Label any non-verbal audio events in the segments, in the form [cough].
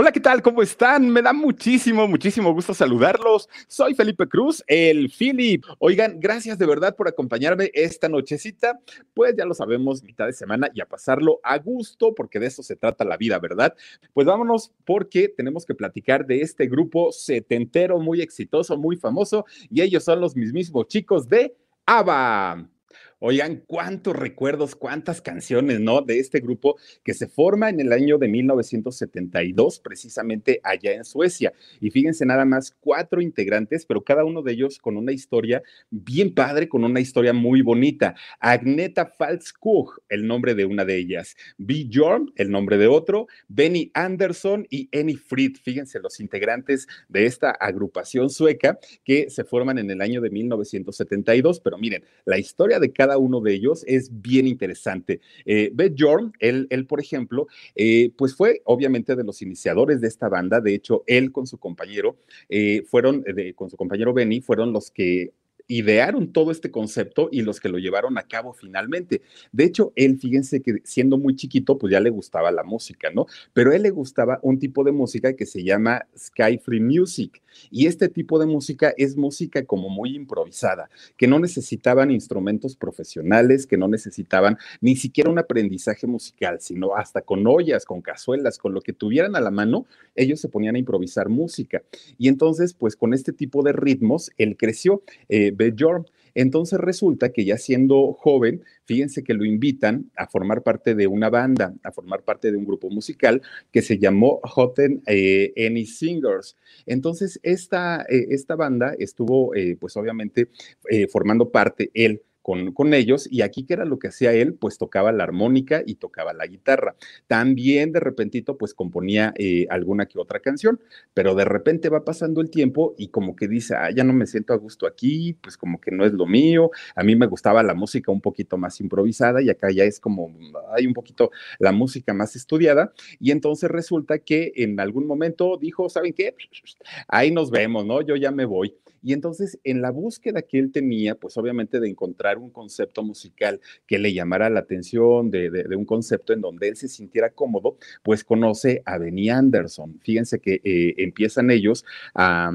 Hola, ¿qué tal? ¿Cómo están? Me da muchísimo, muchísimo gusto saludarlos. Soy Felipe Cruz, el Philip. Oigan, gracias de verdad por acompañarme esta nochecita. Pues ya lo sabemos, mitad de semana y a pasarlo a gusto, porque de eso se trata la vida, ¿verdad? Pues vámonos porque tenemos que platicar de este grupo setentero muy exitoso, muy famoso, y ellos son los mismísimos chicos de ABBA. Oigan, cuántos recuerdos, cuántas canciones, ¿no? De este grupo que se forma en el año de 1972, precisamente allá en Suecia. Y fíjense nada más, cuatro integrantes, pero cada uno de ellos con una historia bien padre, con una historia muy bonita. Agneta Falskog, el nombre de una de ellas. Bjorn, el nombre de otro. Benny Anderson y Annie Fried, fíjense, los integrantes de esta agrupación sueca que se forman en el año de 1972. Pero miren, la historia de cada uno de ellos es bien interesante. Eh, Beth Jorn, él, él, por ejemplo, eh, pues fue obviamente de los iniciadores de esta banda. De hecho, él con su compañero eh, fueron, de, con su compañero Benny, fueron los que idearon todo este concepto y los que lo llevaron a cabo finalmente. De hecho, él, fíjense que siendo muy chiquito, pues ya le gustaba la música, ¿no? Pero él le gustaba un tipo de música que se llama Sky Free Music. Y este tipo de música es música como muy improvisada, que no necesitaban instrumentos profesionales, que no necesitaban ni siquiera un aprendizaje musical, sino hasta con ollas, con cazuelas, con lo que tuvieran a la mano, ellos se ponían a improvisar música. Y entonces, pues con este tipo de ritmos, él creció. Eh, Bjorn. Entonces resulta que ya siendo joven, fíjense que lo invitan a formar parte de una banda, a formar parte de un grupo musical que se llamó Hotten eh, Any Singers. Entonces esta, eh, esta banda estuvo, eh, pues obviamente, eh, formando parte él con, ellos y aquí que era lo que hacía él, pues tocaba la armónica y tocaba la guitarra. También de repentito pues componía eh, alguna que otra canción, pero de repente va pasando el tiempo y como que dice, ah, ya no me siento a gusto aquí, pues como que no es lo mío, a mí me gustaba la música un poquito más improvisada y acá ya es como, hay un poquito la música más estudiada y entonces resulta que en algún momento dijo, ¿saben qué? Ahí nos vemos, ¿no? Yo ya me voy. Y entonces en la búsqueda que él tenía, pues obviamente de encontrar un concepto musical que le llamara la atención, de, un concepto en donde él se sintiera cómodo, pues conoce a Benny Anderson. Fíjense que eh, empiezan ellos a,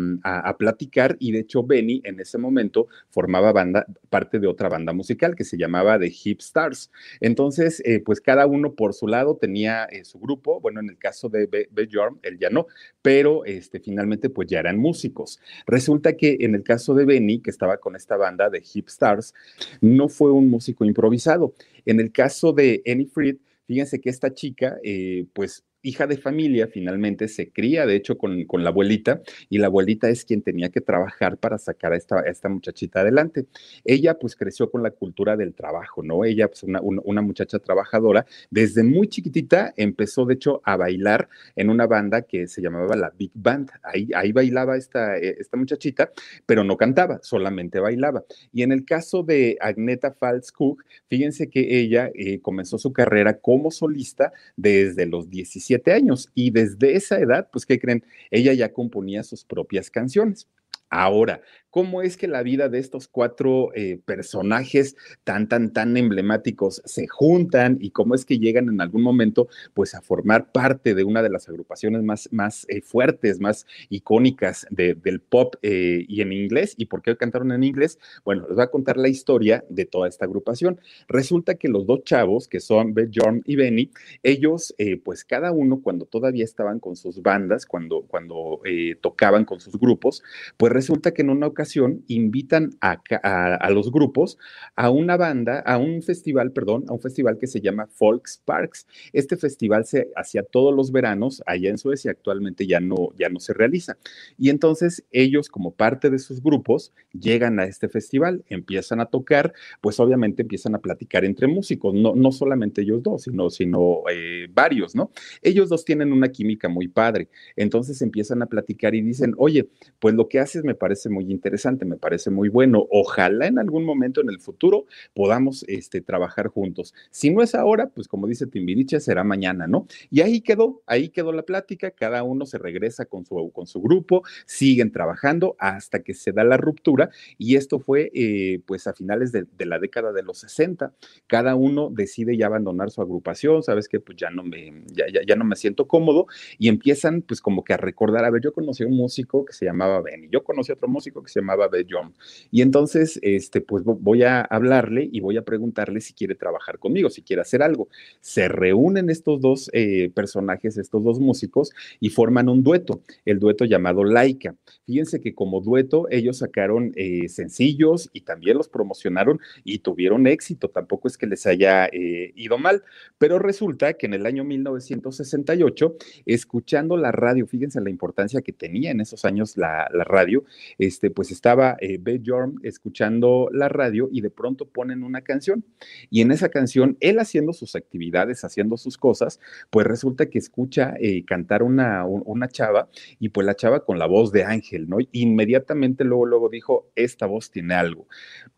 platicar y de hecho Benny en ese momento formaba banda, parte de otra banda musical que se llamaba The Hip Stars. Entonces, eh, pues cada uno por su lado tenía eh, su grupo, bueno, en el caso de Bjorn, él ya no, pero este, finalmente pues ya eran músicos. Resulta que en el caso de Benny, que estaba con esta banda de Hip Stars, no fue un músico improvisado. En el caso de Annie Fried, fíjense que esta chica, eh, pues hija de familia, finalmente se cría, de hecho, con, con, la abuelita, y la abuelita es quien tenía que trabajar para sacar a esta, esta muchachita adelante. Ella, pues, creció con la cultura del trabajo, ¿no? Ella, pues, una, muchacha trabajadora, desde muy chiquitita empezó, de hecho, a bailar en una banda que se llamaba la Big Band. Ahí, ahí bailaba esta, esta muchachita, pero no cantaba, solamente bailaba. Y en el caso de Agneta Falskog, fíjense que ella eh, comenzó su carrera como solista desde los 17 años y desde esa edad, pues, ¿qué creen? Ella ya componía sus propias canciones. Ahora, cómo es que la vida de estos cuatro eh, personajes tan, tan, tan emblemáticos se juntan y cómo es que llegan en algún momento pues a formar parte de una de las agrupaciones más, más eh, fuertes, más icónicas de, del pop eh, y en inglés. ¿Y por qué cantaron en inglés? Bueno, les voy a contar la historia de toda esta agrupación. Resulta que los dos chavos, que son Beth Jorn y Benny, ellos pues cada uno cuando todavía estaban con sus bandas, cuando, cuando tocaban con sus grupos, pues resulta que en una ocasión ocasión invitan a, a, los grupos a una banda, a un festival, perdón, a un festival que se llama Folks Parks. Este festival se hacía todos los veranos allá en Suecia, actualmente ya no, ya no se realiza. Y entonces ellos, como parte de sus grupos, llegan a este festival, empiezan a tocar, pues obviamente empiezan a platicar entre músicos, no, no solamente ellos dos, sino, sino eh, varios, ¿no? Ellos dos tienen una química muy padre, entonces empiezan a platicar y dicen, oye, pues lo que haces me parece muy interesante, me parece muy bueno, ojalá en algún momento en el futuro podamos este, trabajar juntos. Si no es ahora, pues como dice Timbiriche, será mañana, ¿no? Y ahí quedó, ahí quedó la plática, cada uno se regresa con su, con su grupo, siguen trabajando hasta que se da la ruptura y esto fue eh, pues a finales de, la década de los 60. Cada uno decide ya abandonar su agrupación, sabes que pues ya no me, ya, ya, no me siento cómodo y empiezan pues como que a recordar, a ver, yo conocí a un músico que se llamaba Ben y yo conocí a otro músico que se Ben John y entonces este pues voy a hablarle y voy a preguntarle si quiere trabajar conmigo, si quiere hacer algo. Se reúnen estos dos eh, personajes, estos dos músicos y forman un dueto, el dueto llamado Laika. Fíjense que como dueto ellos sacaron eh, sencillos y también los promocionaron y tuvieron éxito, tampoco es que les haya eh, ido mal, pero resulta que en el año 1968, escuchando la radio, fíjense la importancia que tenía en esos años la, radio, este, pues estaba eh, Jorm escuchando la radio y de pronto ponen una canción y en esa canción, él haciendo sus actividades, haciendo sus cosas, pues resulta que escucha cantar una, una chava y pues la chava con la voz de Ángel, ¿no? Inmediatamente luego, luego dijo, esta voz tiene algo.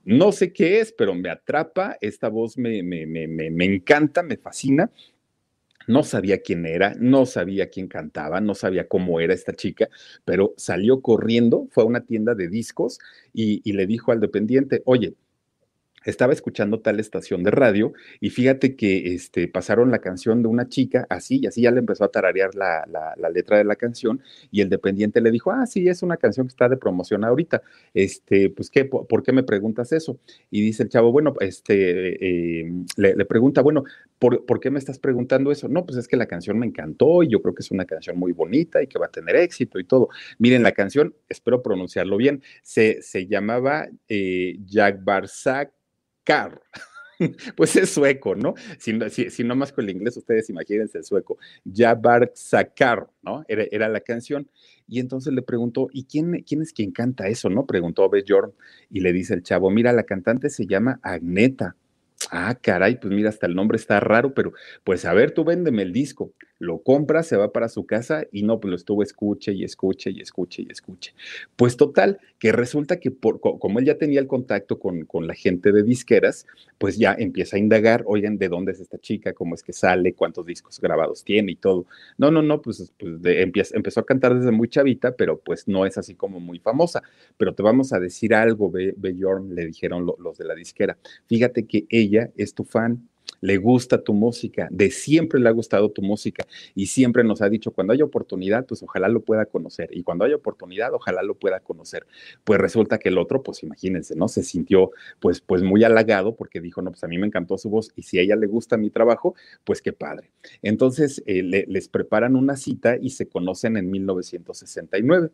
No sé qué es, pero me atrapa, esta voz me, me, me, me encanta, me fascina. No sabía quién era, no sabía quién cantaba, no sabía cómo era esta chica, pero salió corriendo, fue a una tienda de discos y, y le dijo al dependiente, oye, estaba escuchando tal estación de radio y fíjate que este, pasaron la canción de una chica así y así ya le empezó a tararear la, la, letra de la canción y el dependiente le dijo, ah, sí, es una canción que está de promoción ahorita. Este, pues, ¿qué, por, qué me preguntas eso? Y dice el chavo, bueno, este, eh, le, pregunta, bueno, ¿por, ¿por, qué me estás preguntando eso? No, pues es que la canción me encantó y yo creo que es una canción muy bonita y que va a tener éxito y todo. Miren, la canción, espero pronunciarlo bien, se, se llamaba eh, Jack Barzak Car. [laughs] Pues es sueco, ¿no? Si, no más con el inglés, ustedes imagínense el sueco. Jabar Sakar, ¿no? Era, era, la canción. Y entonces le preguntó, ¿y quién, quién es quien canta eso, no? Preguntó Bjorn. Y le dice el chavo, mira, la cantante se llama Agneta. Ah, caray, pues mira, hasta el nombre está raro, pero pues a ver, tú véndeme el disco lo compra, se va para su casa y no, pues lo estuvo escuche y escuche y escuche y escuche. Pues total, que resulta que por, como él ya tenía el contacto con, con, la gente de disqueras, pues ya empieza a indagar, oigan, ¿de dónde es esta chica? ¿Cómo es que sale? ¿Cuántos discos grabados tiene y todo? No, no, no, pues, pues empezó a cantar desde muy chavita, pero pues no es así como muy famosa. Pero te vamos a decir algo, Bjorn, le dijeron los de la disquera. Fíjate que ella es tu fan, le gusta tu música, de siempre le ha gustado tu música y siempre nos ha dicho, cuando haya oportunidad, pues ojalá lo pueda conocer y cuando haya oportunidad, ojalá lo pueda conocer. Pues resulta que el otro, pues imagínense, ¿no? Se sintió pues, pues muy halagado porque dijo, no, pues a mí me encantó su voz y si a ella le gusta mi trabajo, pues qué padre. Entonces eh, les preparan una cita y se conocen en 1969.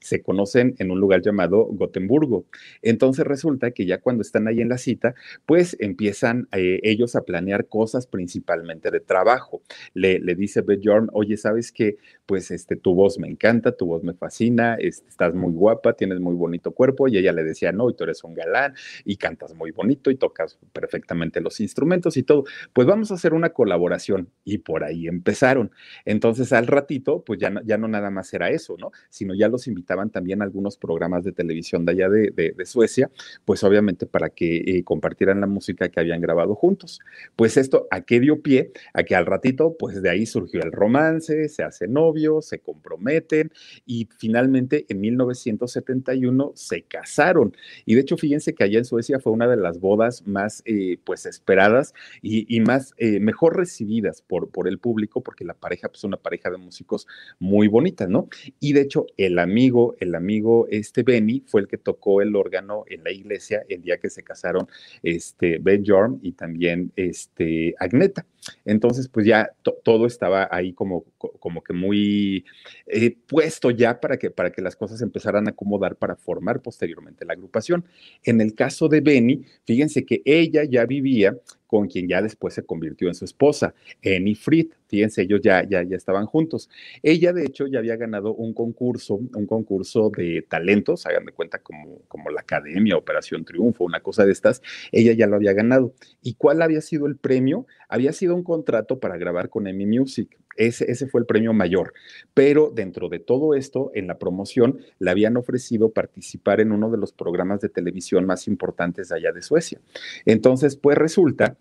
Se conocen en un lugar llamado Gotemburgo. Entonces resulta que ya cuando están ahí en la cita, pues empiezan eh, ellos a planear cosas principalmente de trabajo. Le, le dice Bjorn, oye, ¿sabes qué? Pues este, tu voz me encanta, tu voz me fascina, este, estás muy guapa, tienes muy bonito cuerpo. Y ella le decía, no, y tú eres un galán y cantas muy bonito y tocas perfectamente los instrumentos y todo. Pues vamos a hacer una colaboración. Y por ahí empezaron. Entonces al ratito, pues ya no, ya no nada más era eso, ¿no? Sino ya los invitaban también a algunos programas de televisión de allá de, de, Suecia, pues obviamente para que eh, compartieran la música que habían grabado juntos. Pues esto, ¿a qué dio pie? A que al ratito, pues de ahí surgió el romance, se hacen novios, se comprometen y finalmente en 1971 se casaron. Y de hecho, fíjense que allá en Suecia fue una de las bodas más, eh, pues, esperadas y, más, eh, mejor recibidas por, por el público, porque la pareja, pues, una pareja de músicos muy bonita, ¿no? Y de hecho, el amigo, el amigo, este Benny, fue el que tocó el órgano en la iglesia el día que se casaron, este, Ben Jorm y también, este, este, Agneta. Entonces, pues ya todo estaba ahí como, como que muy eh, puesto ya para que, para que las cosas empezaran a acomodar para formar posteriormente la agrupación. En el caso de Benny, fíjense que ella ya vivía con quien ya después se convirtió en su esposa, Annie Fried. Fíjense, ellos ya, ya, ya estaban juntos. Ella, de hecho, ya había ganado un concurso, un concurso de talentos, hagan de cuenta como, como la Academia, Operación Triunfo, una cosa de estas. Ella ya lo había ganado. ¿Y cuál había sido el premio? Había sido un contrato para grabar con Emmy Music. Ese, ese, fue el premio mayor. Pero dentro de todo esto, en la promoción, le habían ofrecido participar en uno de los programas de televisión más importantes allá de Suecia. Entonces, pues resulta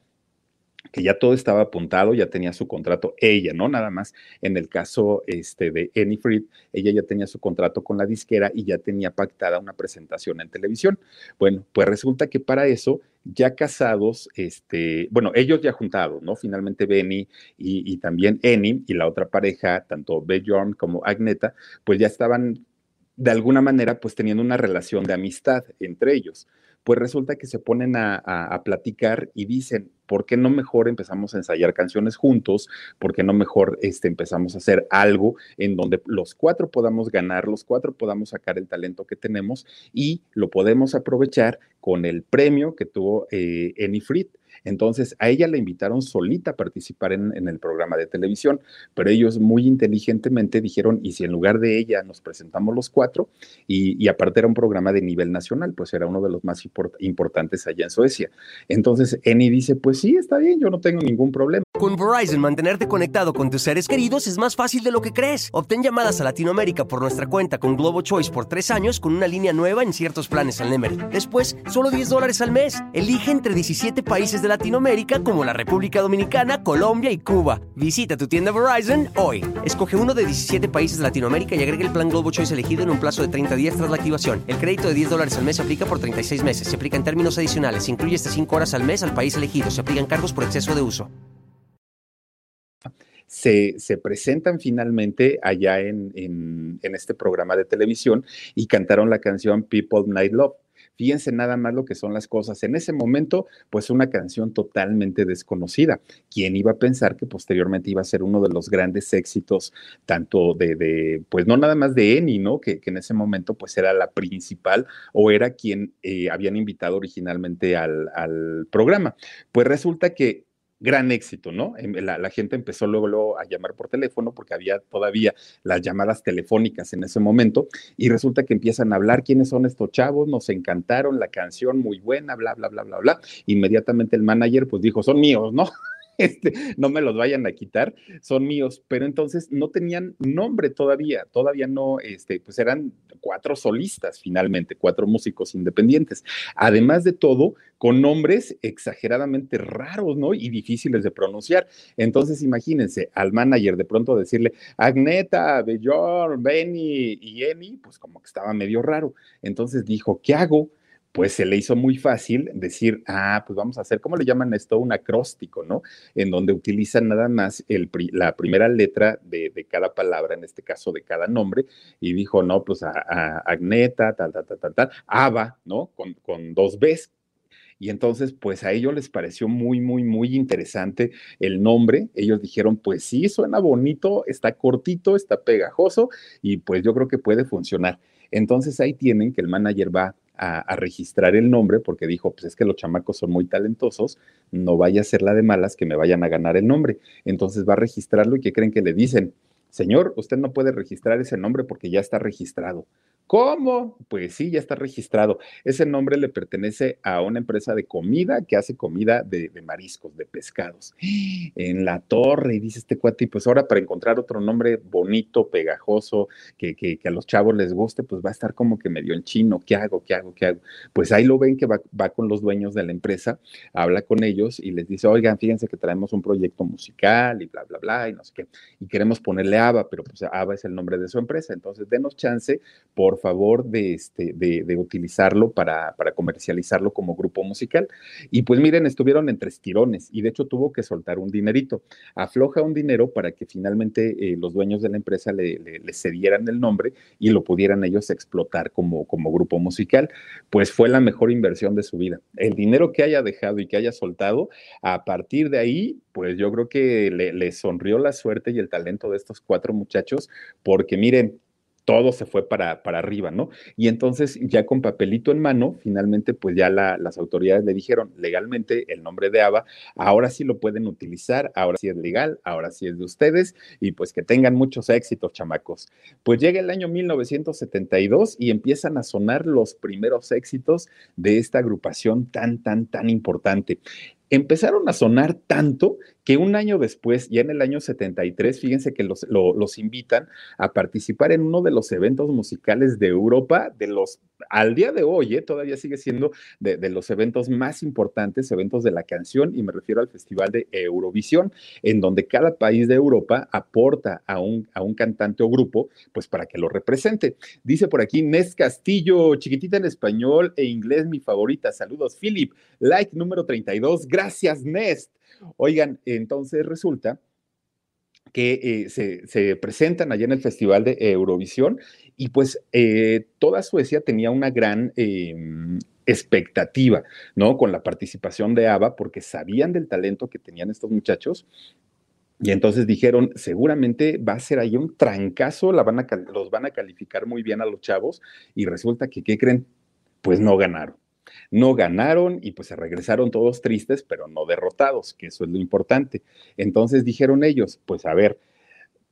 que ya todo estaba apuntado, ya tenía su contrato, ella, ¿no? Nada más en el caso este, de Annie Fried, ella ya tenía su contrato con la disquera y ya tenía pactada una presentación en televisión. Bueno, pues resulta que para eso, ya casados, este, bueno, ellos ya juntados, ¿no? Finalmente Benny y, también Annie y la otra pareja, tanto Bjorn como Agneta, pues ya estaban de alguna manera pues teniendo una relación de amistad entre ellos pues resulta que se ponen a, platicar y dicen, ¿por qué no mejor empezamos a ensayar canciones juntos? ¿Por qué no mejor este, empezamos a hacer algo en donde los cuatro podamos ganar, los cuatro podamos sacar el talento que tenemos y lo podemos aprovechar con el premio que tuvo eh, Enifrit? Entonces, a ella la invitaron solita a participar en, el programa de televisión, pero ellos muy inteligentemente dijeron, ¿y si en lugar de ella nos presentamos los cuatro? Y, aparte era un programa de nivel nacional, pues era uno de los más importantes allá en Suecia. Entonces, Eni dice, pues sí, está bien, yo no tengo ningún problema. Con Verizon, mantenerte conectado con tus seres queridos es más fácil de lo que crees. Obtén llamadas a Latinoamérica por nuestra cuenta con Globo Choice por tres años con una línea nueva en ciertos planes al Nemer. Después, solo 10 dólares al mes. Elige entre 17 países de Latinoamérica como la República Dominicana, Colombia y Cuba. Visita tu tienda Verizon hoy. Escoge uno de 17 países de Latinoamérica y agrega el plan Globo Choice elegido en un plazo de 30 días tras la activación. El crédito de 10 dólares al mes se aplica por 36 meses. Se aplica en términos adicionales. Se incluye hasta 5 horas al mes al país elegido. Se aplican cargos por exceso de uso. Se, se, presentan finalmente allá en, este programa de televisión y cantaron la canción People Night Love. Fíjense nada más lo que son las cosas. En ese momento, pues una canción totalmente desconocida. ¿Quién iba a pensar que posteriormente iba a ser uno de los grandes éxitos, tanto de, pues no nada más de Eni, ¿no? Que, en ese momento pues era la principal o era quien eh, habían invitado originalmente al, al programa. Pues resulta que gran éxito, ¿no? Em, la, gente empezó luego, a llamar por teléfono porque había todavía las llamadas telefónicas en ese momento y resulta que empiezan a hablar quiénes son estos chavos, nos encantaron, la canción muy buena, bla, bla, bla, bla, bla. Inmediatamente el manager pues dijo, son míos, ¿no? [laughs] Este, no me los vayan a quitar, son míos, pero entonces no tenían nombre todavía, todavía no, este, pues eran cuatro solistas finalmente, cuatro músicos independientes. Además de todo, con nombres exageradamente raros, ¿no? Y difíciles de pronunciar. Entonces, imagínense, al manager de pronto decirle Agneta, Bjorn, Benny y Emi, pues como que estaba medio raro. Entonces dijo, ¿qué hago? Pues se le hizo muy fácil decir, ah, pues vamos a hacer, ¿cómo le llaman esto? Un acróstico, ¿no? En donde utilizan nada más el, la primera letra de, cada palabra, en este caso de cada nombre, y dijo, no, pues a, Agneta, tal, tal, tal, tal, tal, Ava, ¿no? Con, con dos Bs, y entonces, pues a ellos les pareció muy, muy, muy interesante el nombre. Ellos dijeron, pues sí, suena bonito, está cortito, está pegajoso y pues yo creo que puede funcionar. Entonces ahí tienen que el manager va a, registrar el nombre porque dijo, pues es que los chamacos son muy talentosos, no vaya a ser la de malas que me vayan a ganar el nombre. Entonces va a registrarlo y ¿qué creen que le dicen? Señor, usted no puede registrar ese nombre porque ya está registrado. ¿Cómo? Pues sí, ya está registrado. Ese nombre le pertenece a una empresa de comida que hace comida de, mariscos, de pescados. En la torre, y dice este cuate, pues ahora para encontrar otro nombre bonito, pegajoso, que, a los chavos les guste, pues va a estar como que medio en chino. ¿Qué hago? ¿Qué hago? ¿Qué hago? Pues ahí lo ven que va, va con los dueños de la empresa, habla con ellos y les dice, oigan, fíjense que traemos un proyecto musical y bla, bla, bla, y no sé qué. Y queremos ponerle ABA, pero pues ABA es el nombre de su empresa. Entonces, denos chance, por favor de, este, utilizarlo para, comercializarlo como grupo musical. Y pues miren, estuvieron entre estirones y de hecho tuvo que soltar un dinerito. Afloja un dinero para que finalmente eh, los dueños de la empresa le, cedieran el nombre y lo pudieran ellos explotar como, como grupo musical. Pues fue la mejor inversión de su vida. El dinero que haya dejado y que haya soltado, a partir de ahí, pues yo creo que le, le sonrió la suerte y el talento de estos cuatro muchachos, porque miren, todo se fue para, para arriba, ¿no? Y entonces ya con papelito en mano, finalmente pues ya las autoridades le dijeron legalmente el nombre de ABA, ahora sí lo pueden utilizar, ahora sí es legal, ahora sí es de ustedes y pues que tengan muchos éxitos, chamacos. Pues llega el año 1972 y empiezan a sonar los primeros éxitos de esta agrupación tan, tan, tan importante empezaron a sonar tanto que un año después, ya en el año 73, fíjense que los, los invitan a participar en uno de los eventos musicales de Europa, de los, al día de hoy, ¿eh? todavía sigue siendo de, de, los eventos más importantes, eventos de la canción, y me refiero al Festival de Eurovisión, en donde cada país de Europa aporta a un, a un cantante o grupo, pues para que lo represente. Dice por aquí Nes Castillo, chiquitita en español e inglés, mi favorita. Saludos, Philip. Like número 32. Gracias, Nest. Oigan, entonces resulta que eh, se, presentan allá en el Festival de Eurovisión y pues eh, toda Suecia tenía una gran em, expectativa, ¿no? Con la participación de ABBA porque sabían del talento que tenían estos muchachos y entonces dijeron, seguramente va a ser ahí un trancazo, la van a, los van a calificar muy bien a los chavos y resulta que, ¿qué creen? Pues no ganaron no ganaron y pues se regresaron todos tristes, pero no derrotados, que eso es lo importante. Entonces dijeron ellos, pues a ver,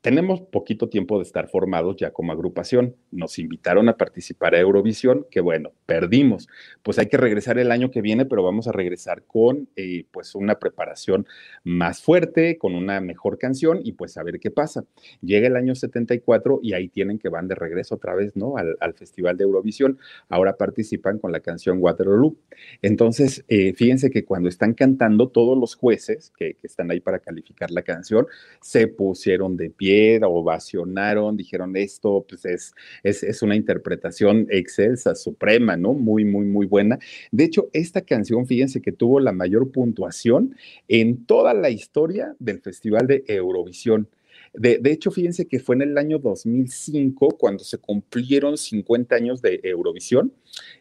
tenemos poquito tiempo de estar formados ya como agrupación. Nos invitaron a participar a Eurovisión, que bueno, perdimos. Pues hay que regresar el año que viene, pero vamos a regresar con eh, pues una preparación más fuerte, con una mejor canción y pues a ver qué pasa. Llega el año 74 y ahí tienen que van de regreso otra vez, ¿no? Al, Festival de Eurovisión. Ahora participan con la canción Waterloo. Entonces, eh, fíjense que cuando están cantando, todos los jueces que, que están ahí para calificar la canción se pusieron de pie ovacionaron, dijeron esto pues es, es, una interpretación excelsa, suprema, ¿no? Muy, muy, muy buena. De hecho, esta canción, fíjense que tuvo la mayor puntuación en toda la historia del Festival de Eurovisión. De, hecho, fíjense que fue en el año 2005 cuando se cumplieron 50 años de Eurovisión.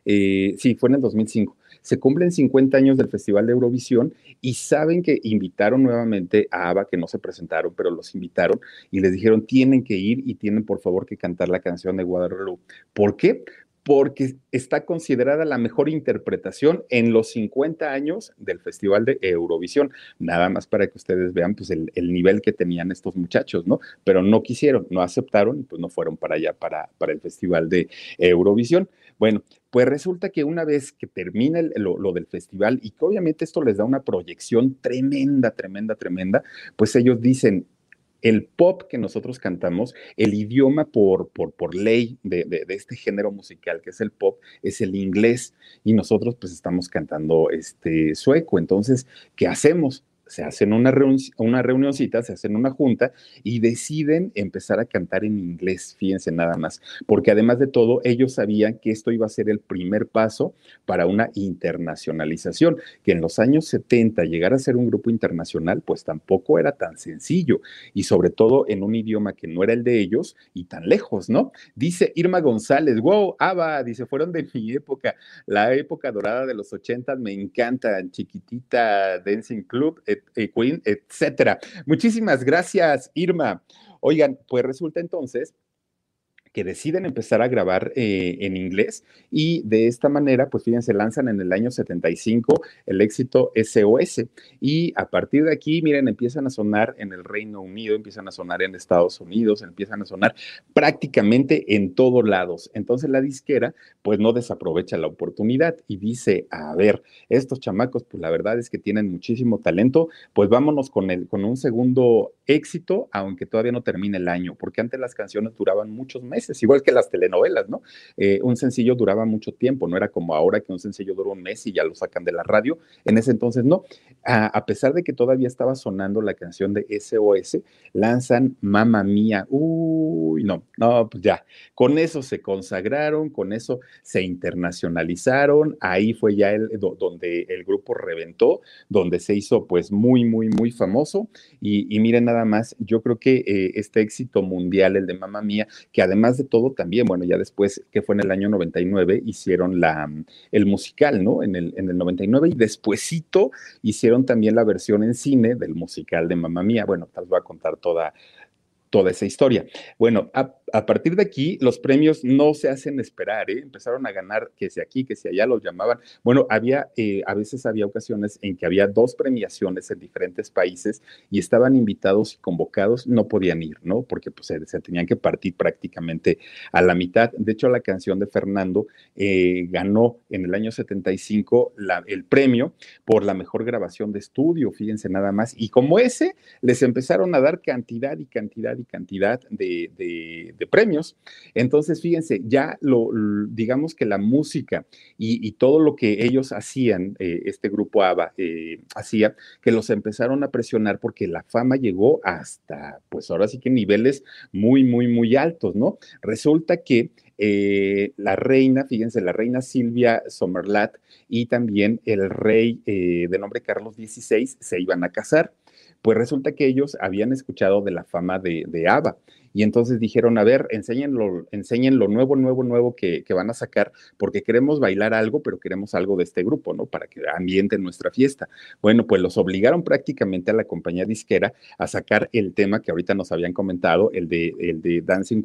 Eh, sí, fue en el 2005 se cumplen 50 años del Festival de Eurovisión y saben que invitaron nuevamente a ABBA, que no se presentaron, pero los invitaron y les dijeron, tienen que ir y tienen por favor que cantar la canción de Waterloo. ¿Por qué? Porque está considerada la mejor interpretación en los 50 años del Festival de Eurovisión. Nada más para que ustedes vean pues, el, nivel que tenían estos muchachos, ¿no? Pero no quisieron, no aceptaron pues no fueron para allá, para, para el Festival de Eurovisión. Bueno, pues resulta que una vez que termina lo, del festival y que obviamente esto les da una proyección tremenda, tremenda, tremenda, pues ellos dicen, el pop que nosotros cantamos, el idioma por, por, por ley de, de, este género musical que es el pop, es el inglés y nosotros pues estamos cantando este sueco. Entonces, ¿qué hacemos? Se hacen una, una reunioncita, se hacen una junta y deciden empezar a cantar en inglés, fíjense nada más, porque además de todo, ellos sabían que esto iba a ser el primer paso para una internacionalización, que en los años 70 llegar a ser un grupo internacional, pues tampoco era tan sencillo, y sobre todo en un idioma que no era el de ellos y tan lejos, ¿no? Dice Irma González, wow, Ava, dice, fueron de mi época, la época dorada de los 80, me encantan, chiquitita, Dancing Club, eh, Queen, etcétera. Muchísimas gracias, Irma. Oigan, pues resulta entonces que deciden empezar a grabar eh, en inglés y de esta manera, pues fíjense, lanzan en el año 75 el éxito SOS y a partir de aquí, miren, empiezan a sonar en el Reino Unido, empiezan a sonar en Estados Unidos, empiezan a sonar prácticamente en todos lados. Entonces la disquera, pues no desaprovecha la oportunidad y dice, a ver, estos chamacos, pues la verdad es que tienen muchísimo talento, pues vámonos con, el, con un segundo éxito, aunque todavía no termine el año, porque antes las canciones duraban muchos meses, igual que las telenovelas, ¿no? Eh, un sencillo duraba mucho tiempo, no era como ahora que un sencillo dura un mes y ya lo sacan de la radio, en ese entonces no. A, pesar de que todavía estaba sonando la canción de SOS, lanzan Mamma Mía, uy, no, no, pues ya, con eso se consagraron, con eso se internacionalizaron, ahí fue ya el, donde el grupo reventó, donde se hizo pues muy, muy, muy famoso y, y miren nada más, yo creo que eh, este éxito mundial, el de Mamma Mía, que además de todo también, bueno, ya después, que fue en el año 99, hicieron la, el musical, ¿no? En el, en el 99 y despuesito hicieron también la versión en cine del musical de Mamma Mía. Bueno, te voy a contar toda, toda esa historia. Bueno, a, partir de aquí, los premios no se hacen esperar, ¿eh? empezaron a ganar que si aquí, que si allá los llamaban. Bueno, había, eh, a veces había ocasiones en que había dos premiaciones en diferentes países y estaban invitados y convocados, no podían ir, ¿no? Porque pues, se, tenían que partir prácticamente a la mitad. De hecho, la canción de Fernando eh, ganó en el año 75 la, el premio por la mejor grabación de estudio, fíjense nada más. Y como ese, les empezaron a dar cantidad y cantidad cantidad de, premios. Entonces, fíjense, ya lo, digamos que la música y, todo lo que ellos hacían, eh, este grupo ABBA eh, hacía, que los empezaron a presionar porque la fama llegó hasta, pues ahora sí que niveles muy, muy, muy altos, ¿no? Resulta que eh, la reina, fíjense, la reina Silvia Somerlat y también el rey de nombre Carlos XVI se iban a casar. Pues resulta que ellos habían escuchado de la fama de, de ABBA y entonces dijeron, a ver, enseñen lo, enseñen lo nuevo, nuevo, nuevo que, van a sacar, porque queremos bailar algo, pero queremos algo de este grupo, ¿no? Para que ambienten nuestra fiesta. Bueno, pues los obligaron prácticamente a la compañía disquera a sacar el tema que ahorita nos habían comentado, el de, el de Dancing.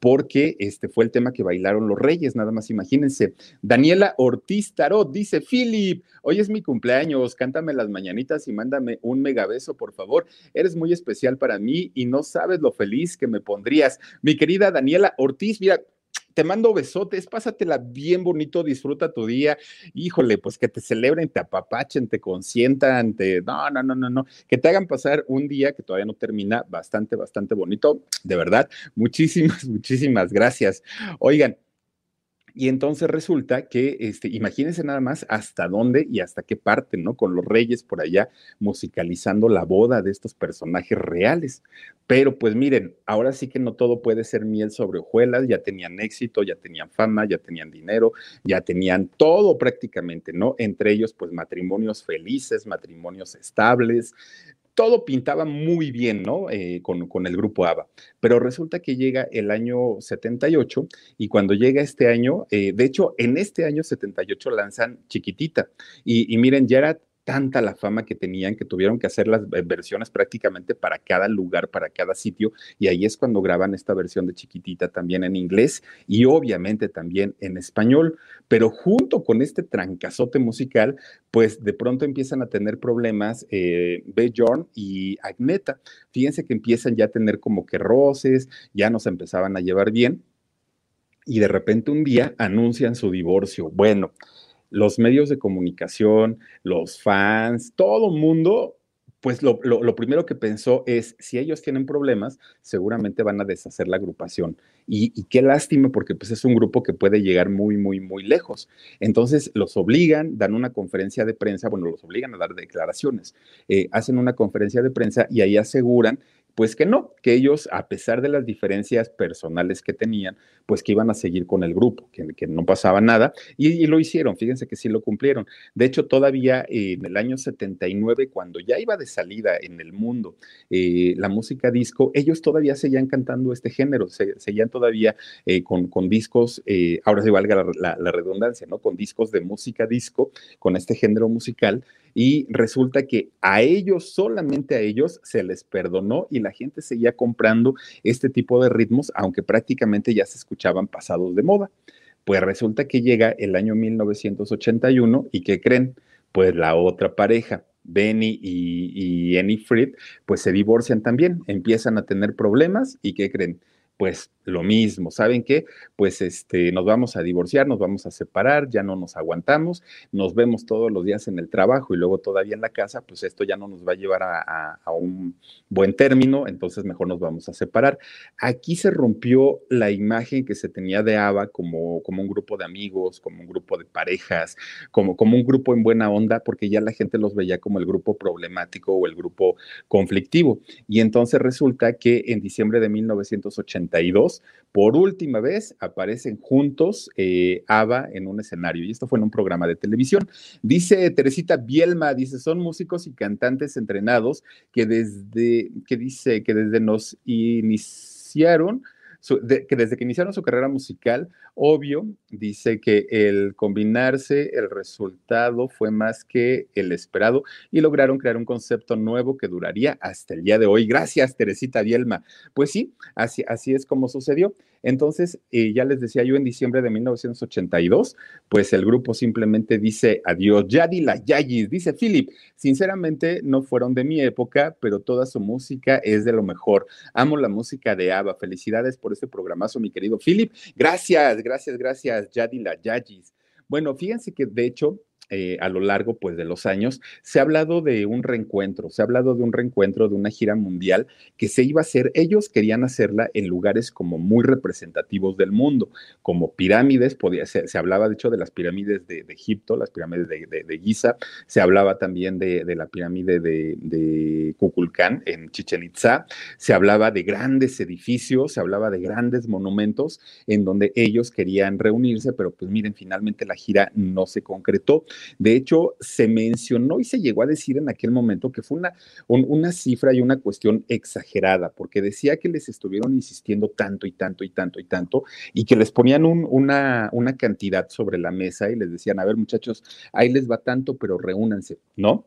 porque este fue el tema que bailaron los reyes, nada más imagínense. Daniela Ortiz Tarot dice, Philip, hoy es mi cumpleaños, cántame las mañanitas y mándame un megabeso, por favor. Eres muy especial para mí y no sabes lo feliz que me pondrías. Mi querida Daniela Ortiz, mira, te mando besotes, pásatela bien bonito, disfruta tu día. Híjole, pues que te celebren, te apapachen, te consientan, te. No, no, no, no, no. Que te hagan pasar un día que todavía no termina bastante, bastante bonito. De verdad, muchísimas, [laughs] muchísimas gracias. Oigan, y entonces resulta que, este, imagínense nada más hasta dónde y hasta qué parte, ¿no? Con los reyes por allá musicalizando la boda de estos personajes reales. Pero pues miren, ahora sí que no todo puede ser miel sobre hojuelas, ya tenían éxito, ya tenían fama, ya tenían dinero, ya tenían todo prácticamente, ¿no? Entre ellos, pues matrimonios felices, matrimonios estables, todo pintaba muy bien, ¿no? Eh, con, el grupo ABBA. Pero resulta que llega el año 78 y cuando llega este año, eh, de hecho, en este año 78 lanzan Chiquitita. Y, y miren, era tanta la fama que tenían que tuvieron que hacer las versiones prácticamente para cada lugar, para cada sitio, y ahí es cuando graban esta versión de Chiquitita también en inglés y obviamente también en español, pero junto con este trancazote musical, pues de pronto empiezan a tener problemas eh, Bjorn y Agneta. Fíjense que empiezan ya a tener como que roces, ya nos empezaban a llevar bien, y de repente un día anuncian su divorcio. Bueno, los medios de comunicación, los fans, todo mundo, pues lo, primero que pensó es, si ellos tienen problemas, seguramente van a deshacer la agrupación. Y, qué lástima, porque pues es un grupo que puede llegar muy, muy, muy lejos. Entonces los obligan, dan una conferencia de prensa, bueno, los obligan a dar declaraciones, eh, hacen una conferencia de prensa y ahí aseguran pues que no, que ellos, a pesar de las diferencias personales que tenían, pues que iban a seguir con el grupo, que, no pasaba nada, y, lo hicieron, fíjense que sí lo cumplieron. De hecho, todavía en el año 79, cuando ya iba de salida en el mundo eh, la música disco, ellos todavía seguían cantando este género, seguían todavía eh, con, con, discos, eh, ahora se valga la, la redundancia, ¿no? Con discos de música disco, con este género musical, y resulta que a ellos, solamente a ellos, se les perdonó y la gente seguía comprando este tipo de ritmos, aunque prácticamente ya se escuchaban pasados de moda. Pues resulta que llega el año 1981 y ¿qué creen? Pues la otra pareja, Benny y, Annie Fried, pues se divorcian también, empiezan a tener problemas y ¿qué creen? Pues lo mismo, ¿saben qué? Pues este, nos vamos a divorciar, nos vamos a separar, ya no nos aguantamos, nos vemos todos los días en el trabajo y luego todavía en la casa, pues esto ya no nos va a llevar a, un buen término, entonces mejor nos vamos a separar. Aquí se rompió la imagen que se tenía de Ava como, como un grupo de amigos, como un grupo de parejas, como, como un grupo en buena onda, porque ya la gente los veía como el grupo problemático o el grupo conflictivo. Y entonces resulta que en diciembre de 1982, por última vez aparecen juntos eh, en un escenario y esto fue en un programa de televisión. Dice Teresita Bielma, dice, son músicos y cantantes entrenados que desde, que dice, que desde nos iniciaron que desde que iniciaron su carrera musical, obvio, dice que el combinarse, el resultado fue más que el esperado y lograron crear un concepto nuevo que duraría hasta el día de hoy. Gracias, Teresita Dielma. Pues sí, así, así es como sucedió. Entonces, eh, ya les decía yo en diciembre de 1982, pues el grupo simplemente dice adiós. Yadi la Yayis, dice Philip, sinceramente no fueron de mi época, pero toda su música es de lo mejor. Amo la música de ABBA. Felicidades por este programazo, mi querido Philip. Gracias, gracias, gracias, Yadi la Yayis. Bueno, fíjense que de hecho eh, a lo largo pues, de los años, se ha hablado de un reencuentro, se ha hablado de un reencuentro, de una gira mundial que se iba a hacer, ellos querían hacerla en lugares como muy representativos del mundo, como pirámides, podía ser, se hablaba de hecho de las pirámides de, Egipto, las pirámides de, Giza, se hablaba también de, la pirámide de, de en Chichen Itza, se hablaba de grandes edificios, se hablaba de grandes monumentos en donde ellos querían reunirse, pero pues miren, finalmente la gira no se concretó. De hecho, se mencionó y se llegó a decir en aquel momento que fue una, una cifra y una cuestión exagerada, porque decía que les estuvieron insistiendo tanto y tanto y tanto y tanto, y que les ponían una, una cantidad sobre la mesa y les decían, a ver muchachos, ahí les va tanto, pero reúnanse, ¿no?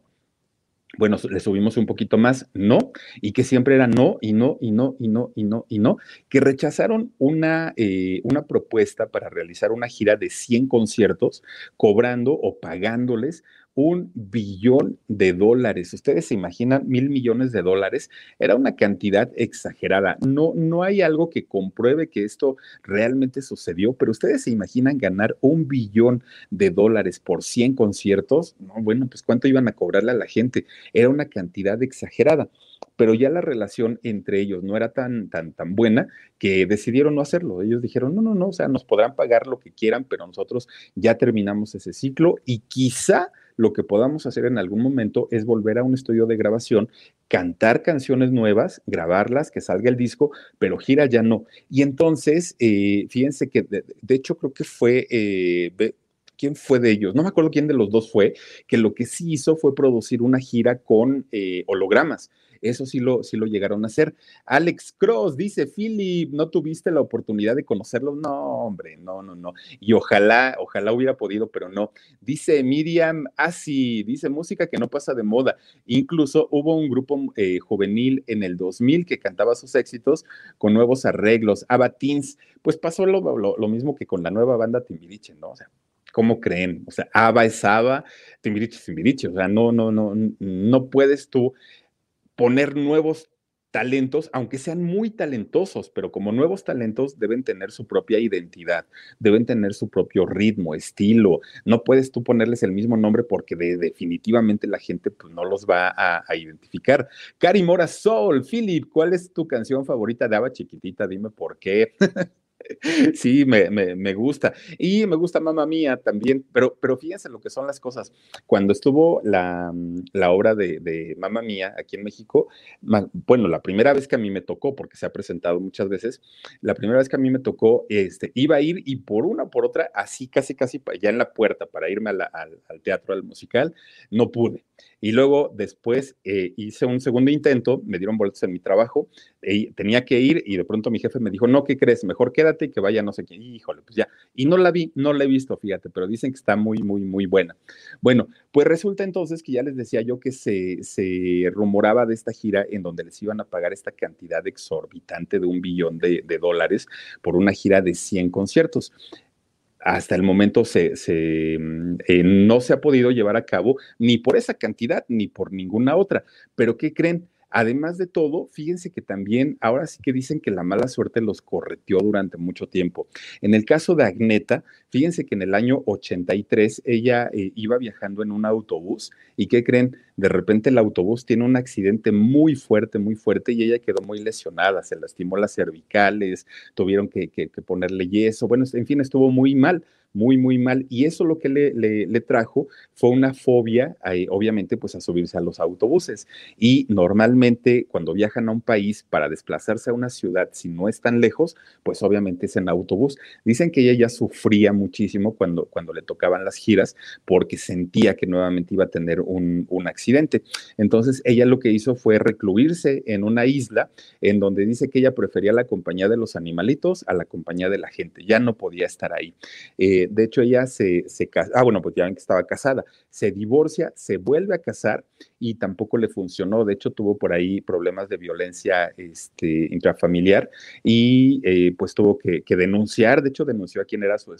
Bueno, le subimos un poquito más, no, y que siempre era no, y no, y no, y no, y no, y no, que rechazaron una, eh, una propuesta para realizar una gira de 100 conciertos, cobrando o pagándoles un billón de dólares. Ustedes se imaginan mil millones de dólares. Era una cantidad exagerada. No, no hay algo que compruebe que esto realmente sucedió, pero ustedes se imaginan ganar un billón de dólares por 100 conciertos. No, bueno, pues cuánto iban a cobrarle a la gente. Era una cantidad exagerada pero ya la relación entre ellos no era tan, tan, tan buena que decidieron no hacerlo. Ellos dijeron, no, no, no, o sea, nos podrán pagar lo que quieran, pero nosotros ya terminamos ese ciclo y quizá lo que podamos hacer en algún momento es volver a un estudio de grabación, cantar canciones nuevas, grabarlas, que salga el disco, pero gira ya no. Y entonces, eh, fíjense que de, hecho creo que fue... Eh, ¿quién fue de ellos? No me acuerdo quién de los dos fue, que lo que sí hizo fue producir una gira con eh, hologramas. Eso sí lo, sí lo llegaron a hacer. Alex Cross dice, Philip, ¿no tuviste la oportunidad de conocerlo? No, hombre, no, no, no. Y ojalá, ojalá hubiera podido, pero no. Dice Miriam Asi, dice música que no pasa de moda. Incluso hubo un grupo eh, juvenil en el 2000 que cantaba sus éxitos con nuevos arreglos. Abatins, pues pasó lo, lo, mismo que con la nueva banda Timbiriche, ¿no? O sea, ¿cómo creen? O sea, Aba es Aba, Timbiriche es Timbiriche, o sea, no, no, no, no puedes tú poner nuevos talentos, aunque sean muy talentosos, pero como nuevos talentos deben tener su propia identidad, deben tener su propio ritmo, estilo. No puedes tú ponerles el mismo nombre porque definitivamente la gente pues, no los va a, identificar. Cari Mora Soul, Philip, ¿cuál es tu canción favorita de Ava Chiquitita? Dime por qué. [laughs] Sí, me, me, gusta. Y me gusta Mamá Mía también, pero, pero fíjense lo que son las cosas. Cuando estuvo la, la obra de, de Mamá Mía aquí en México, bueno, la primera vez que a mí me tocó, porque se ha presentado muchas veces, la primera vez que a mí me tocó, este, iba a ir y por una por otra, así casi, casi ya en la puerta para irme al, al teatro, al musical, no pude. Y luego después eh, hice un segundo intento, me dieron boletos en mi trabajo, y tenía que ir y de pronto mi jefe me dijo, no, ¿qué crees? Mejor quédate y que vaya no sé quién. Híjole, pues ya. Y no la vi, no la he visto, fíjate, pero dicen que está muy, muy, muy buena. Bueno, pues resulta entonces que ya les decía yo que se, se rumoraba de esta gira en donde les iban a pagar esta cantidad exorbitante de un billón de, dólares por una gira de 100 conciertos hasta el momento se, mm, eh, no se ha podido llevar a cabo ni por esa cantidad ni por ninguna otra. Pero ¿qué creen? Además de todo, fíjense que también ahora sí que dicen que la mala suerte los correteó durante mucho tiempo. En el caso de Agneta, fíjense que en el año 83 ella eh, iba viajando en un autobús y ¿qué creen? De repente el autobús tiene un accidente muy fuerte, muy fuerte y ella quedó muy lesionada, se lastimó las cervicales, tuvieron que, que ponerle yeso, bueno, en fin, estuvo muy mal muy, muy mal. Y eso lo que le, le, trajo fue una fobia, obviamente, pues a subirse a los autobuses. Y normalmente cuando viajan a un país para desplazarse a una ciudad, si no es tan lejos, pues obviamente es en autobús. Dicen que ella ya sufría muchísimo cuando, cuando le tocaban las giras porque sentía que nuevamente iba a tener un, un accidente. Entonces ella lo que hizo fue recluirse en una isla en donde dice que ella prefería la compañía de los animalitos a la compañía de la gente. Ya no podía estar ahí. Eh, de hecho, ella se, se casa, ah, bueno, pues ya ven que estaba casada, se divorcia, se vuelve a casar y tampoco le funcionó. De hecho, tuvo por ahí problemas de violencia este, intrafamiliar y eh, pues tuvo que, denunciar, de hecho, denunció a quien era su,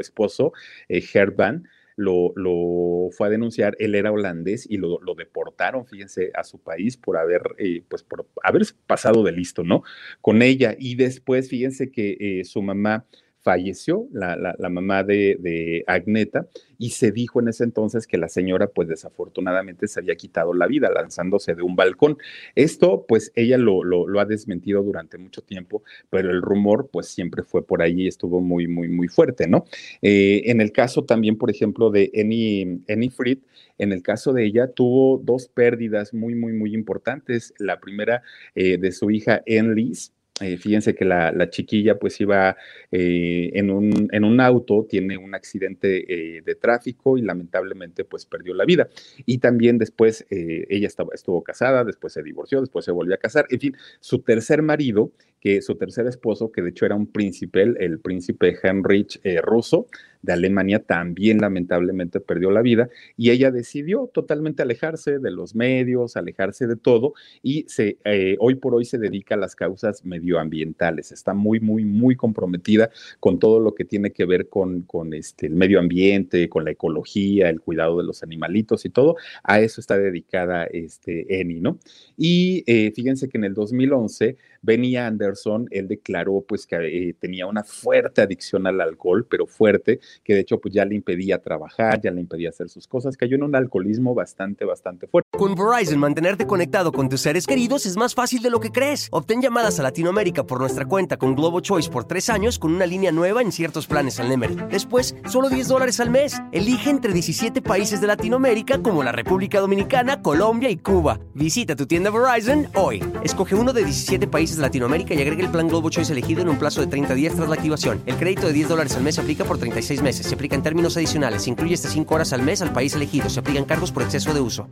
esposo, eh, Herban, lo, lo, fue a denunciar, él era holandés y lo, lo deportaron, fíjense, a su país por haber, eh, pues por haber pasado de listo, ¿no? Con ella. Y después, fíjense que su mamá falleció la, la, mamá de, de, Agneta y se dijo en ese entonces que la señora pues desafortunadamente se había quitado la vida lanzándose de un balcón. Esto pues ella lo, lo, ha desmentido durante mucho tiempo, pero el rumor pues siempre fue por ahí y estuvo muy, muy, muy fuerte, ¿no? Eh, en el caso también, por ejemplo, de Annie, Annie Fried, en el caso de ella tuvo dos pérdidas muy, muy, muy importantes. La primera eh, de su hija Enlis, eh, fíjense que la, chiquilla pues iba eh, en, un, en, un, auto, tiene un accidente eh, de tráfico y lamentablemente pues perdió la vida. Y también después ella estaba, estuvo casada, después se divorció, después se volvió a casar. En fin, su tercer marido, que su tercer esposo, que de hecho era un príncipe, el, príncipe Heinrich ruso, de Alemania también lamentablemente perdió la vida y ella decidió totalmente alejarse de los medios, alejarse de todo y eh, hoy por hoy se dedica a las causas medioambientales. Está muy, muy, muy comprometida con todo lo que tiene que ver con, con este, el medio ambiente, con la ecología, el cuidado de los animalitos y todo. A eso está dedicada este, Eni, ¿no? Y eh, fíjense que en el 2011 Benny Anderson, él declaró pues que eh, tenía una fuerte adicción al alcohol, pero fuerte, que de hecho pues ya le impedía trabajar, ya le impedía hacer sus cosas, cayó en un alcoholismo bastante, bastante fuerte. Con Verizon, mantenerte conectado con tus seres queridos es más fácil de lo que crees. Obtén llamadas a Latinoamérica por nuestra cuenta con Globo Choice por tres años con una línea nueva en ciertos planes al Nemer. Después, solo 10 dólares al mes. Elige entre 17 países de Latinoamérica como la República Dominicana, Colombia y Cuba. Visita tu tienda Verizon hoy. Escoge uno de 17 países de Latinoamérica y agregue el plan Globo Choice elegido en un plazo de 30 días tras la activación. El crédito de 10 dólares al mes se aplica por 36 meses. Se aplica en términos adicionales. Se incluye hasta 5 horas al mes al país elegido. Se aplican cargos por exceso de uso.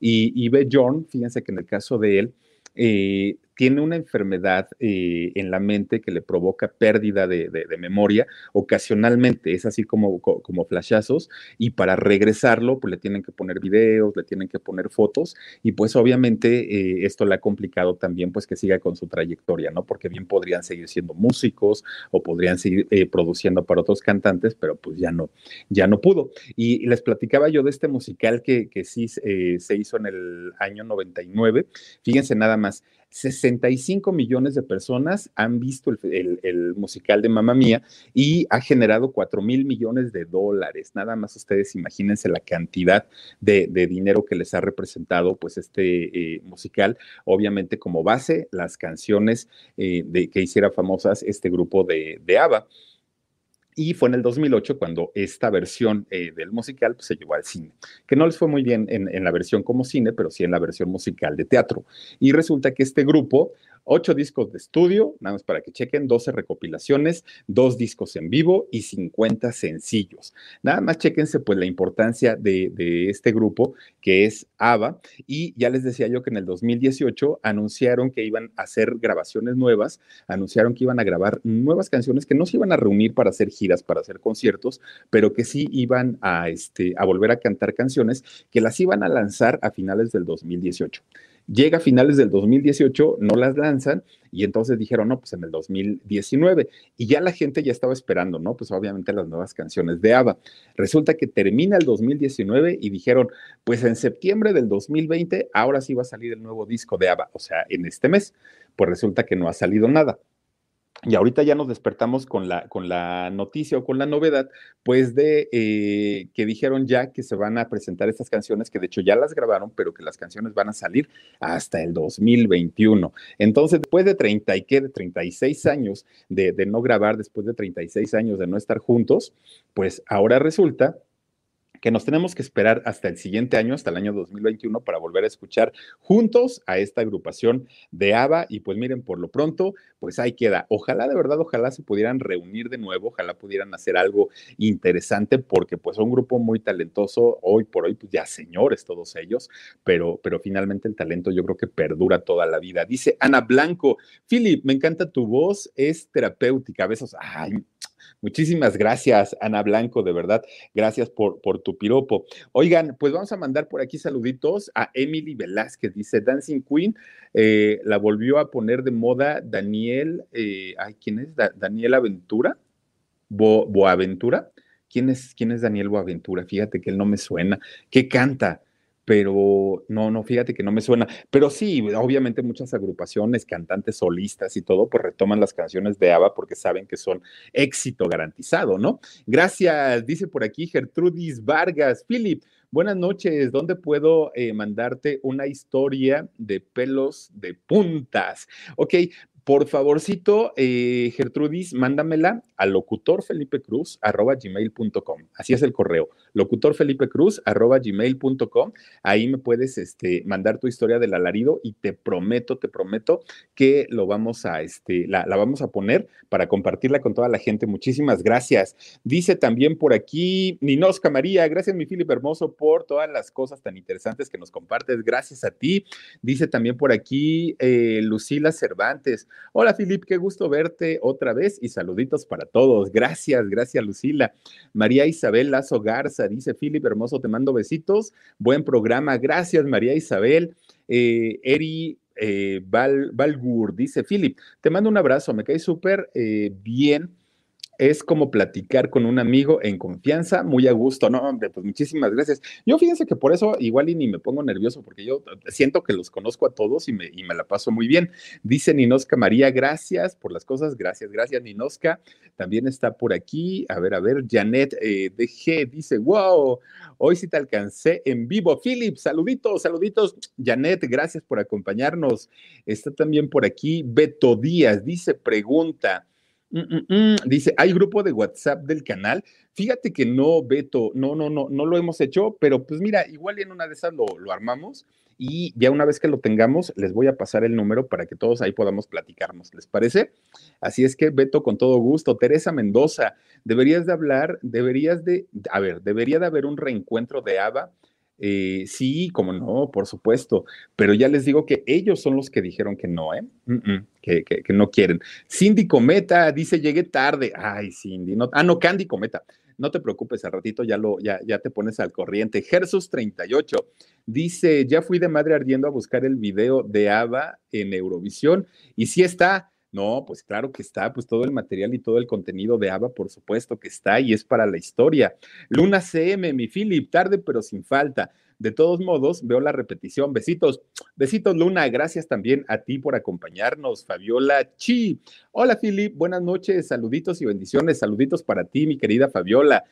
Y, y ve John, fíjense que en el caso de él, eh, tiene una enfermedad eh, en la mente que le provoca pérdida de, memoria ocasionalmente, es así como, como flashazos, y para regresarlo, pues le tienen que poner videos, le tienen que poner fotos, y pues obviamente eh, esto le ha complicado también pues que siga con su trayectoria, ¿no? Porque bien podrían seguir siendo músicos o podrían seguir eh, produciendo para otros cantantes, pero pues ya no, ya no pudo. Y, les platicaba yo de este musical que, que sí se hizo en el año 99, fíjense nada más, 65 millones de personas han visto el, musical de Mamma Mía y ha generado 4 mil millones de dólares. Nada más ustedes imagínense la cantidad de, dinero que les ha representado pues este eh, musical. Obviamente como base las canciones eh, de, que hiciera famosas este grupo de, de ABBA. Y fue en el 2008 cuando esta versión eh, del musical pues, se llevó al cine, que no les fue muy bien en, en, la versión como cine, pero sí en la versión musical de teatro. Y resulta que este grupo, ocho discos de estudio, nada más para que chequen, 12 recopilaciones, dos discos en vivo y 50 sencillos. Nada más chequense pues la importancia de, de este grupo que es ABBA. Y ya les decía yo que en el 2018 anunciaron que iban a hacer grabaciones nuevas, anunciaron que iban a grabar nuevas canciones que no se iban a reunir para hacer giras, para hacer conciertos, pero que sí iban a, este, a volver a cantar canciones que las iban a lanzar a finales del 2018. Llega a finales del 2018, no las lanzan y entonces dijeron, no, pues en el 2019. Y ya la gente ya estaba esperando, ¿no? Pues obviamente las nuevas canciones de ABBA. Resulta que termina el 2019 y dijeron, pues en septiembre del 2020, ahora sí va a salir el nuevo disco de ABBA, o sea, en este mes. Pues resulta que no ha salido nada. Y ahorita ya nos despertamos con la, con la noticia o con la novedad, pues de eh, que dijeron ya que se van a presentar estas canciones, que de hecho ya las grabaron, pero que las canciones van a salir hasta el 2021. Entonces, después de 30 y qué, de 36 años de, no grabar, después de 36 años de no estar juntos, pues ahora resulta que nos tenemos que esperar hasta el siguiente año, hasta el año 2021, para volver a escuchar juntos a esta agrupación de ABBA. Y pues miren, por lo pronto, pues ahí queda. Ojalá de verdad, ojalá se pudieran reunir de nuevo, ojalá pudieran hacer algo interesante, porque pues un grupo muy talentoso, hoy por hoy, pues ya señores todos ellos, pero, pero finalmente el talento yo creo que perdura toda la vida. Dice Ana Blanco, Philip, me encanta tu voz, es terapéutica. Besos. Ay, Muchísimas gracias, Ana Blanco, de verdad. Gracias por, por tu piropo. Oigan, pues vamos a mandar por aquí saluditos a Emily Velázquez. Dice Dancing Queen, eh, la volvió a poner de moda Daniel, eh, ay, ¿quién es? Daniel Aventura, Boaventura. ¿Quién es, ¿Quién es Daniel Boaventura? Fíjate que él no me suena. ¿Qué canta? Pero no, no, fíjate que no me suena. Pero sí, obviamente muchas agrupaciones, cantantes solistas y todo, pues retoman las canciones de ABBA porque saben que son éxito garantizado, ¿no? Gracias, dice por aquí Gertrudis Vargas. Philip, buenas noches, ¿dónde puedo eh, mandarte una historia de pelos de puntas? Ok, por favorcito, eh, Gertrudis, mándamela a locutorfelipecruz.gmail.com. Así es el correo, locutorfelipecruz.gmail.com. Ahí me puedes este, mandar tu historia del alarido y te prometo, te prometo que lo vamos a, este, la, la vamos a poner para compartirla con toda la gente. Muchísimas gracias. Dice también por aquí Ninosca María, gracias mi Filip Hermoso por todas las cosas tan interesantes que nos compartes. Gracias a ti. Dice también por aquí eh, Lucila Cervantes. Hola, Filip, qué gusto verte otra vez y saluditos para todos. Gracias, gracias, Lucila. María Isabel Lazo Garza dice: Filip, hermoso, te mando besitos. Buen programa. Gracias, María Isabel. Eh, Eri eh, Valgur dice: Filip, te mando un abrazo, me cae súper eh, bien es como platicar con un amigo en confianza, muy a gusto, ¿no? Hombre, pues muchísimas gracias. Yo fíjense que por eso igual y ni me pongo nervioso, porque yo siento que los conozco a todos y me, y me la paso muy bien. Dice Ninosca María, gracias por las cosas, gracias, gracias Ninosca. También está por aquí, a ver, a ver, Janet eh, DG dice, wow, hoy sí te alcancé en vivo. Philip, saluditos, saluditos. Janet, gracias por acompañarnos. Está también por aquí Beto Díaz, dice, pregunta. Mm, mm, mm. Dice, hay grupo de WhatsApp del canal. Fíjate que no, Beto, no, no, no, no lo hemos hecho, pero pues mira, igual en una de esas lo, lo armamos y ya una vez que lo tengamos, les voy a pasar el número para que todos ahí podamos platicarnos. ¿Les parece? Así es que, Beto, con todo gusto. Teresa Mendoza, deberías de hablar, deberías de, a ver, debería de haber un reencuentro de ABBA eh, sí, como no, por supuesto, pero ya les digo que ellos son los que dijeron que no, ¿eh? que, no quieren. Cindy Cometa dice, llegué tarde. Ay, Cindy, no, ah, no, Candy Cometa. No te preocupes, al ratito ya, lo, ya, ya te pones al corriente. Gersus 38 dice, ya fui de madre ardiendo a buscar el video de Ava en Eurovisión y sí está, no, pues claro que está, pues todo el material y todo el contenido de ABBA, por supuesto que está y es para la historia. Luna CM, mi Philip, tarde pero sin falta. De todos modos, veo la repetición. Besitos, besitos, Luna. Gracias también a ti por acompañarnos, Fabiola Chi. Hola, Philip, buenas noches, saluditos y bendiciones. Saluditos para ti, mi querida Fabiola.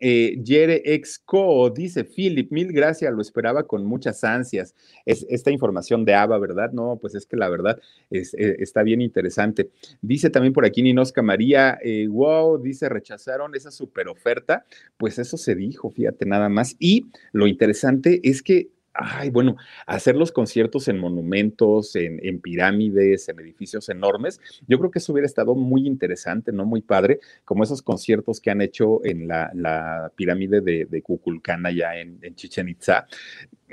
Eh, Jere Exco dice, Philip, mil gracias, lo esperaba con muchas ansias. Es esta información de ABA, ¿verdad? No, pues es que la verdad eh, está bien interesante. Dice también por aquí Ninosca María, eh, wow, dice, rechazaron esa super oferta. Pues eso se dijo, fíjate nada más. Y lo interesante es que ay, bueno, hacer los conciertos en monumentos, en, pirámides, en edificios enormes, yo creo que eso hubiera estado muy interesante, ¿no? Muy padre, como esos conciertos que han hecho en la, pirámide de, de Kukulcán allá en, Chichen Itza.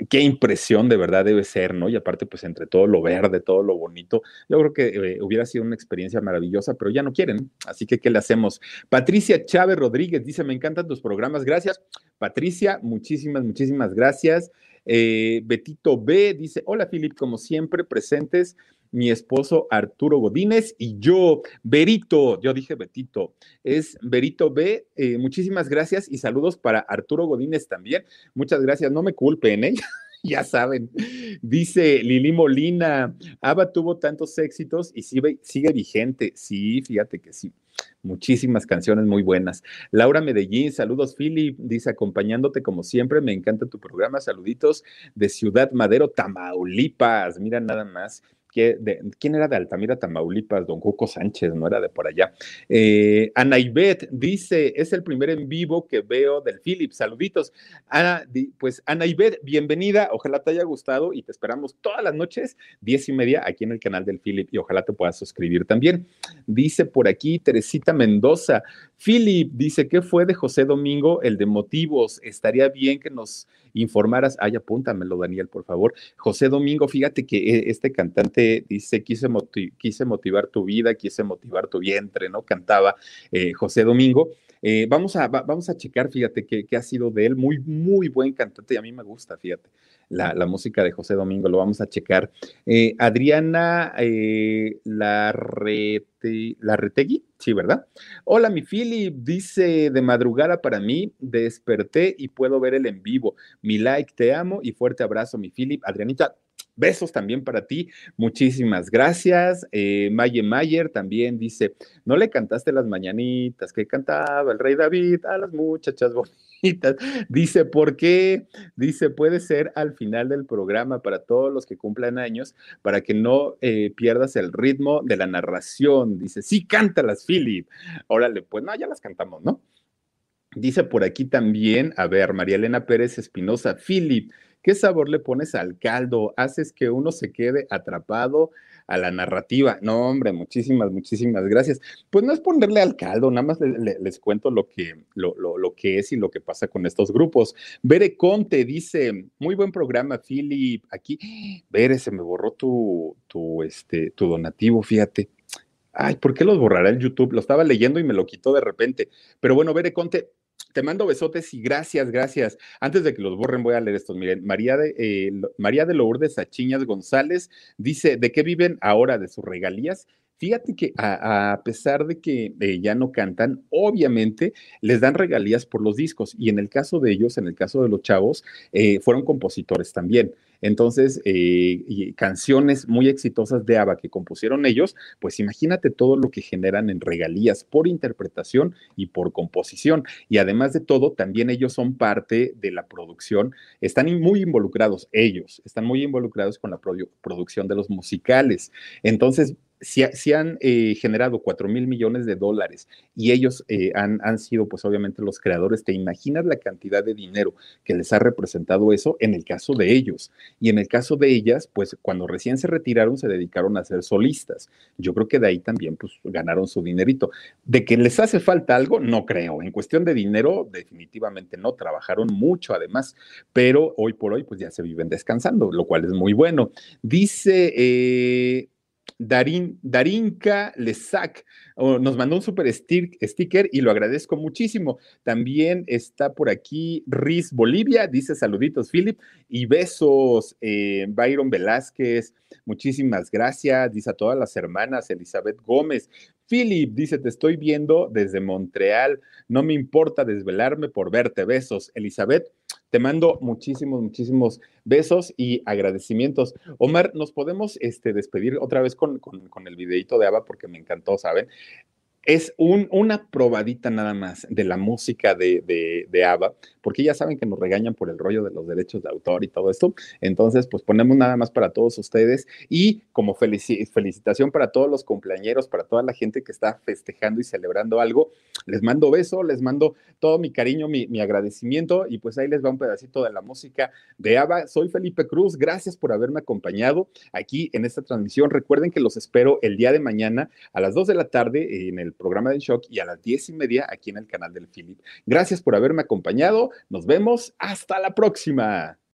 Qué impresión de verdad debe ser, ¿no? Y aparte, pues entre todo lo verde, todo lo bonito, yo creo que eh, hubiera sido una experiencia maravillosa, pero ya no quieren, así que ¿qué le hacemos? Patricia Chávez Rodríguez dice, me encantan tus programas, gracias. Patricia, muchísimas, muchísimas gracias. Eh, Betito B dice, hola Filip, como siempre presentes mi esposo Arturo Godínez y yo, Berito, yo dije Betito, es Berito B, eh, muchísimas gracias y saludos para Arturo Godínez también. Muchas gracias, no me culpen, ¿eh? [laughs] ya saben. Dice Lili Molina, Ava tuvo tantos éxitos y sigue vigente. Sí, fíjate que sí. Muchísimas canciones muy buenas. Laura Medellín, saludos, Philip, dice, acompañándote como siempre, me encanta tu programa, saluditos de Ciudad Madero, Tamaulipas, mira nada más. ¿Quién era de Altamira, Tamaulipas? Don Cuco Sánchez, no era de por allá. Eh, Ana Ivette dice, es el primer en vivo que veo del Philip, saluditos. Ana, pues Ana Ivette, bienvenida, ojalá te haya gustado y te esperamos todas las noches, diez y media, aquí en el canal del Philip y ojalá te puedas suscribir también. Dice por aquí Teresita Mendoza, Philip dice, ¿qué fue de José Domingo, el de motivos? Estaría bien que nos informaras. Ay, apúntamelo, Daniel, por favor. José Domingo, fíjate que eh, este cantante dice, quise, quise motivar tu vida, quise motivar tu vientre, ¿no? Cantaba eh, José Domingo. Eh, vamos, a, vamos a checar, fíjate, qué, ha sido de él. Muy, muy buen cantante y a mí me gusta, fíjate, la, música de José Domingo, lo vamos a checar. Adriana Larrete, Larretegui, sí, ¿verdad? Hola, mi Philip, dice de madrugada para mí, desperté y puedo ver el en vivo. Mi like, te amo y fuerte abrazo, mi Philip. Adrianita, Besos también para ti. Muchísimas gracias. Eh, Maye Mayer también dice, no le cantaste las mañanitas que cantaba el rey David a las muchachas bonitas. [laughs] Dice, ¿por qué? Dice, puede ser al final del programa para todos los que cumplan años, para que no eh, pierdas el ritmo de la narración. Dice, sí, cántalas, Philip. Órale, pues no, ya las cantamos, ¿no? Dice por aquí también, a ver, María Elena Pérez Espinosa, Philip, ¿Qué sabor le pones al caldo? Haces que uno se quede atrapado a la narrativa. No, hombre, muchísimas, muchísimas gracias. Pues no es ponerle al caldo, nada más les cuento lo que, lo, que es y lo que pasa con estos grupos. Bere Conte dice, muy buen programa, Philip. Aquí, Bere, se me borró tu, tu, este, tu donativo, fíjate. Ay, ¿por qué los borrará el YouTube? Lo estaba leyendo y me lo quitó de repente. Pero bueno, Bere Conte, te mando besotes y gracias, gracias. Antes de que los borren, voy a leer estos. Miren, María de, eh, María de Lourdes Achiñas González dice, ¿de qué viven ahora? ¿De sus regalías? Fíjate que a, pesar de que eh, ya no cantan, obviamente les dan regalías por los discos y en el caso de ellos, en el caso de los chavos, eh, fueron compositores también. Entonces, eh, canciones muy exitosas de ABBA que compusieron ellos, pues imagínate todo lo que generan en regalías por interpretación y por composición. Y además de todo, también ellos son parte de la producción, están muy involucrados, ellos están muy involucrados con la producción de los musicales. Entonces, si, han eh, generado 4 mil millones de dólares y ellos eh, han, han, sido, pues obviamente, los creadores, ¿te imaginas la cantidad de dinero que les ha representado eso en el caso de ellos? Y en el caso de ellas, pues cuando recién se retiraron, se dedicaron a ser solistas. Yo creo que de ahí también, pues, ganaron su dinerito. De que les hace falta algo, no creo. En cuestión de dinero, definitivamente no. Trabajaron mucho, además, pero hoy por hoy, pues ya se viven descansando, lo cual es muy bueno. Dice... Eh, Darin, Darinka Lesac nos mandó un super sticker y lo agradezco muchísimo. También está por aquí Riz Bolivia, dice saluditos Philip y besos eh, Byron Velázquez, muchísimas gracias, dice a todas las hermanas Elizabeth Gómez. Philip dice, te estoy viendo desde Montreal, no me importa desvelarme por verte, besos. Elizabeth, te mando muchísimos, muchísimos besos y agradecimientos. Omar, nos podemos este, despedir otra vez con, con, el videito de Ava porque me encantó, ¿saben? Es un, una probadita nada más de la música de, de, de ABBA, porque ya saben que nos regañan por el rollo de los derechos de autor y todo esto. Entonces, pues ponemos nada más para todos ustedes y como felicitación para todos los cumpleañeros, para toda la gente que está festejando y celebrando algo, les mando beso, les mando todo mi cariño, mi, mi agradecimiento y pues ahí les va un pedacito de la música de ABBA. Soy Felipe Cruz, gracias por haberme acompañado aquí en esta transmisión. Recuerden que los espero el día de mañana a las 2 de la tarde en el programa de Shock y a las 10 y media aquí en el canal del Philip. Gracias por haberme acompañado. Nos vemos. Hasta la próxima.